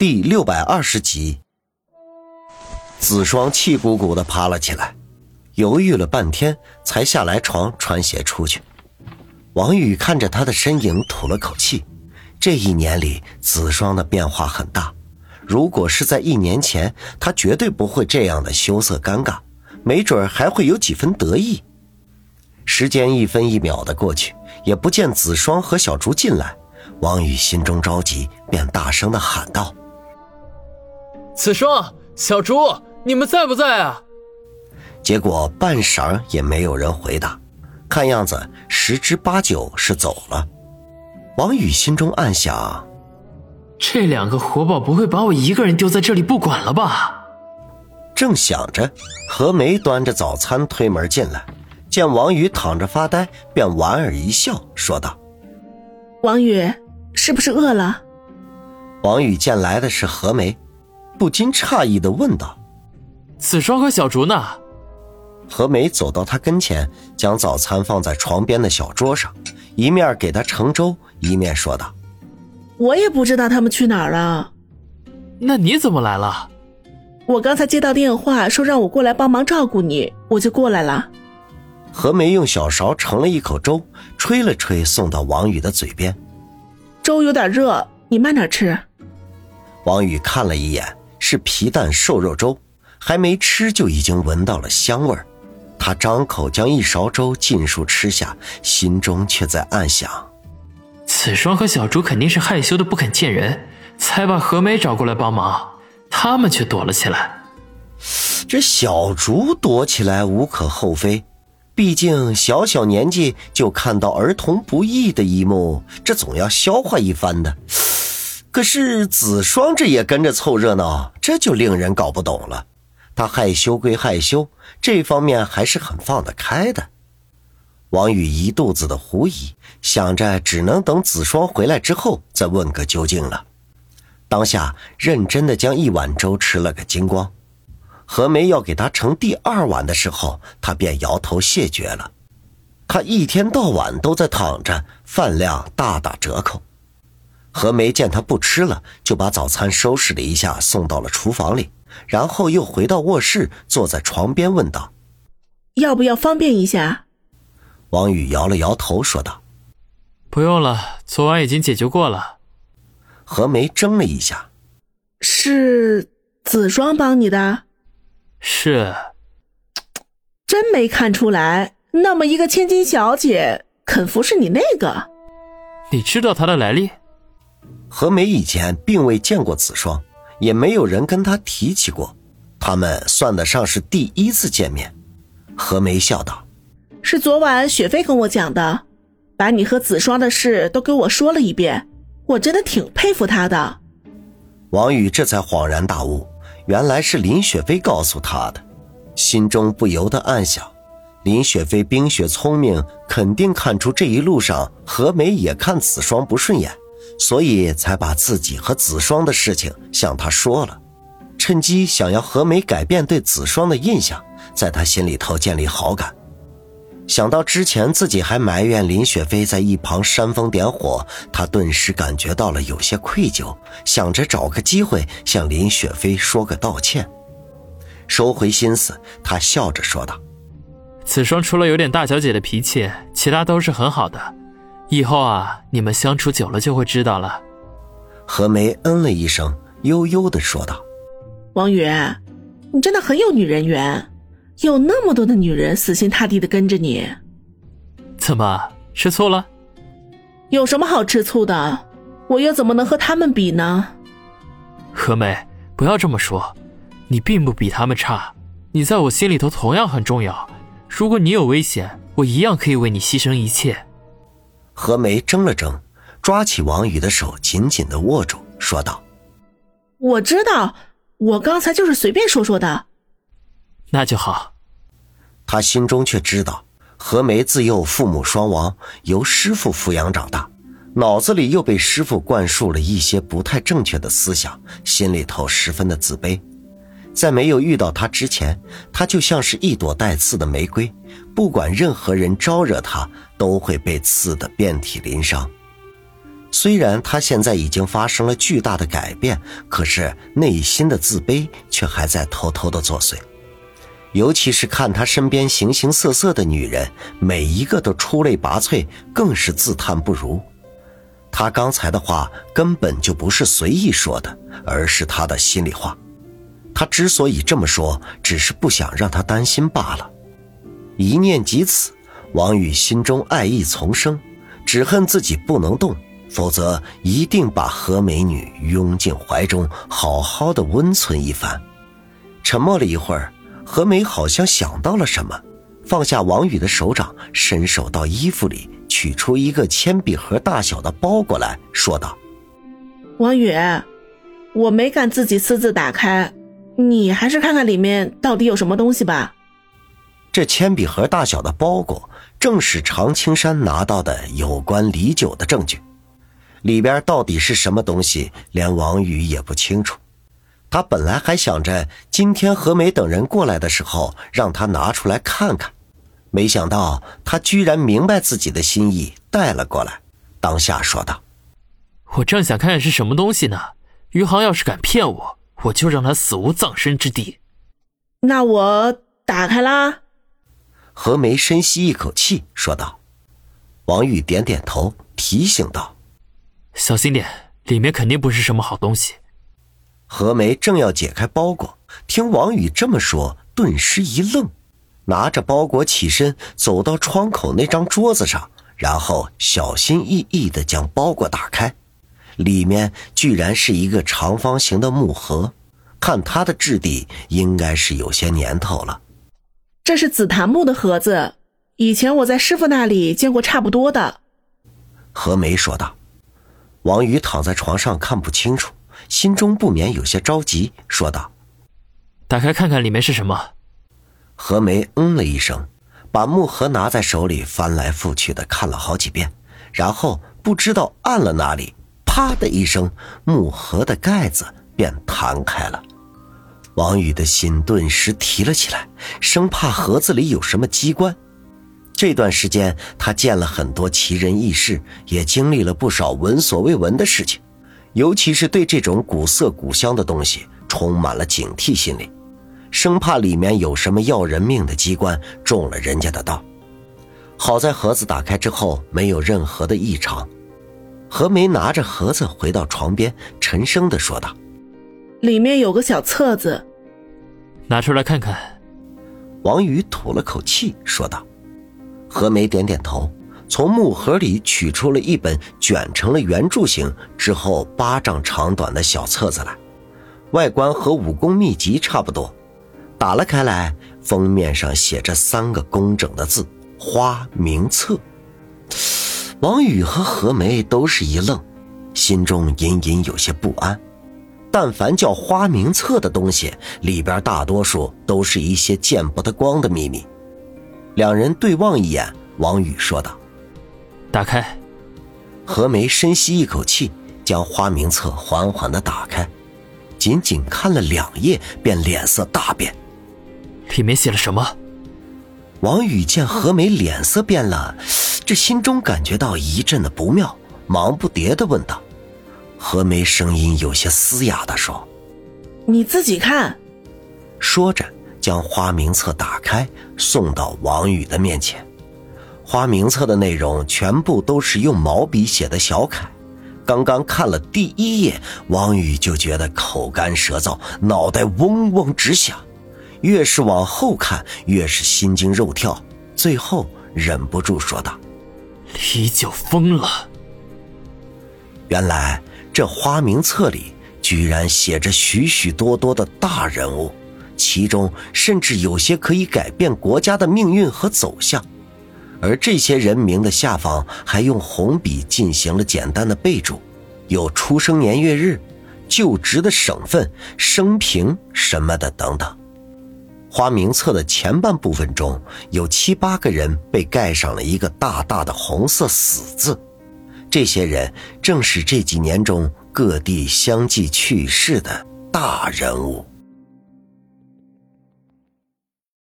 第六百二十集，子双气鼓鼓的爬了起来，犹豫了半天，才下来床穿鞋出去。王宇看着他的身影，吐了口气。这一年里，子双的变化很大。如果是在一年前，他绝对不会这样的羞涩尴尬，没准还会有几分得意。时间一分一秒的过去，也不见子双和小竹进来，王宇心中着急，便大声的喊道。子双、小竹，你们在不在啊？结果半晌也没有人回答，看样子十之八九是走了。王宇心中暗想：这两个活宝不会把我一个人丢在这里不管了吧？正想着，何梅端着早餐推门进来，见王宇躺着发呆，便莞尔一笑，说道：“王宇，是不是饿了？”王宇见来的是何梅。不禁诧异的问道：“子双和小竹呢？”何梅走到他跟前，将早餐放在床边的小桌上，一面给他盛粥，一面说道：“我也不知道他们去哪儿了。那你怎么来了？我刚才接到电话，说让我过来帮忙照顾你，我就过来了。”何梅用小勺盛了一口粥，吹了吹，送到王宇的嘴边：“粥有点热，你慢点吃。”王宇看了一眼。是皮蛋瘦肉粥，还没吃就已经闻到了香味儿。他张口将一勺粥尽数吃下，心中却在暗想：子双和小竹肯定是害羞的不肯见人，才把何梅找过来帮忙，他们却躲了起来。这小竹躲起来无可厚非，毕竟小小年纪就看到儿童不易的一幕，这总要消化一番的。可是子双这也跟着凑热闹，这就令人搞不懂了。他害羞归害羞，这方面还是很放得开的。王宇一肚子的狐疑，想着只能等子双回来之后再问个究竟了。当下认真的将一碗粥吃了个精光。何梅要给他盛第二碗的时候，他便摇头谢绝了。他一天到晚都在躺着，饭量大打折扣。何梅见他不吃了，就把早餐收拾了一下，送到了厨房里，然后又回到卧室，坐在床边问道：“要不要方便一下？”王宇摇了摇头，说道：“不用了，昨晚已经解决过了。”何梅怔了一下：“是子双帮你的？”“是。”“真没看出来，那么一个千金小姐，肯服侍你那个？你知道她的来历？”何梅以前并未见过子双，也没有人跟她提起过，他们算得上是第一次见面。何梅笑道：“是昨晚雪飞跟我讲的，把你和子双的事都给我说了一遍，我真的挺佩服他的。”王宇这才恍然大悟，原来是林雪飞告诉他的，心中不由得暗想：林雪飞冰雪聪明，肯定看出这一路上何梅也看子双不顺眼。所以才把自己和子双的事情向他说了，趁机想要何梅改变对子双的印象，在他心里头建立好感。想到之前自己还埋怨林雪飞在一旁煽风点火，他顿时感觉到了有些愧疚，想着找个机会向林雪飞说个道歉。收回心思，他笑着说道：“子双除了有点大小姐的脾气，其他都是很好的。”以后啊，你们相处久了就会知道了。何梅嗯了一声，悠悠的说道：“王宇，你真的很有女人缘，有那么多的女人死心塌地的跟着你。怎么吃醋了？有什么好吃醋的？我又怎么能和他们比呢？”何梅，不要这么说，你并不比他们差，你在我心里头同样很重要。如果你有危险，我一样可以为你牺牲一切。何梅怔了怔，抓起王宇的手，紧紧的握住，说道：“我知道，我刚才就是随便说说的。”那就好。他心中却知道，何梅自幼父母双亡，由师傅抚养长大，脑子里又被师傅灌输了一些不太正确的思想，心里头十分的自卑。在没有遇到他之前，他就像是一朵带刺的玫瑰，不管任何人招惹他，都会被刺得遍体鳞伤。虽然他现在已经发生了巨大的改变，可是内心的自卑却还在偷偷的作祟。尤其是看他身边形形色色的女人，每一个都出类拔萃，更是自叹不如。他刚才的话根本就不是随意说的，而是他的心里话。他之所以这么说，只是不想让他担心罢了。一念及此，王宇心中爱意丛生，只恨自己不能动。否则，一定把何美女拥进怀中，好好的温存一番。沉默了一会儿，何美好像想到了什么，放下王宇的手掌，伸手到衣服里取出一个铅笔盒大小的包裹来说道：“王宇，我没敢自己私自打开，你还是看看里面到底有什么东西吧。”这铅笔盒大小的包裹，正是常青山拿到的有关李九的证据。里边到底是什么东西，连王宇也不清楚。他本来还想着今天何梅等人过来的时候，让他拿出来看看，没想到他居然明白自己的心意，带了过来。当下说道：“我正想看看是什么东西呢。余杭要是敢骗我，我就让他死无葬身之地。”那我打开啦。何梅深吸一口气，说道：“王宇点点头，提醒道。”小心点，里面肯定不是什么好东西。何梅正要解开包裹，听王宇这么说，顿时一愣，拿着包裹起身，走到窗口那张桌子上，然后小心翼翼地将包裹打开，里面居然是一个长方形的木盒，看它的质地，应该是有些年头了。这是紫檀木的盒子，以前我在师傅那里见过差不多的。何梅说道。王宇躺在床上看不清楚，心中不免有些着急，说道：“打开看看里面是什么。”何梅嗯了一声，把木盒拿在手里翻来覆去的看了好几遍，然后不知道按了哪里，啪的一声，木盒的盖子便弹开了。王宇的心顿时提了起来，生怕盒子里有什么机关。这段时间，他见了很多奇人异事，也经历了不少闻所未闻的事情，尤其是对这种古色古香的东西充满了警惕心理，生怕里面有什么要人命的机关中了人家的道。好在盒子打开之后没有任何的异常。何梅拿着盒子回到床边，沉声的说道：“里面有个小册子，拿出来看看。”王宇吐了口气说道。何梅点点头，从木盒里取出了一本卷成了圆柱形之后巴掌长短的小册子来，外观和武功秘籍差不多。打了开来，封面上写着三个工整的字“花名册”。王宇和何梅都是一愣，心中隐隐有些不安。但凡叫花名册的东西，里边大多数都是一些见不得光的秘密。两人对望一眼，王宇说道：“打开。”何梅深吸一口气，将花名册缓缓的打开，仅仅看了两页，便脸色大变。里面写了什么？王宇见何梅脸色变了，这心中感觉到一阵的不妙，忙不迭的问道：“何梅，声音有些嘶哑的说：‘你自己看。’说着。”将花名册打开，送到王宇的面前。花名册的内容全部都是用毛笔写的小楷。刚刚看了第一页，王宇就觉得口干舌燥，脑袋嗡嗡直响。越是往后看，越是心惊肉跳。最后忍不住说道：“李九疯了。”原来这花名册里居然写着许许多多的大人物。其中甚至有些可以改变国家的命运和走向，而这些人名的下方还用红笔进行了简单的备注，有出生年月日、就职的省份、生平什么的等等。花名册的前半部分中有七八个人被盖上了一个大大的红色死字，这些人正是这几年中各地相继去世的大人物。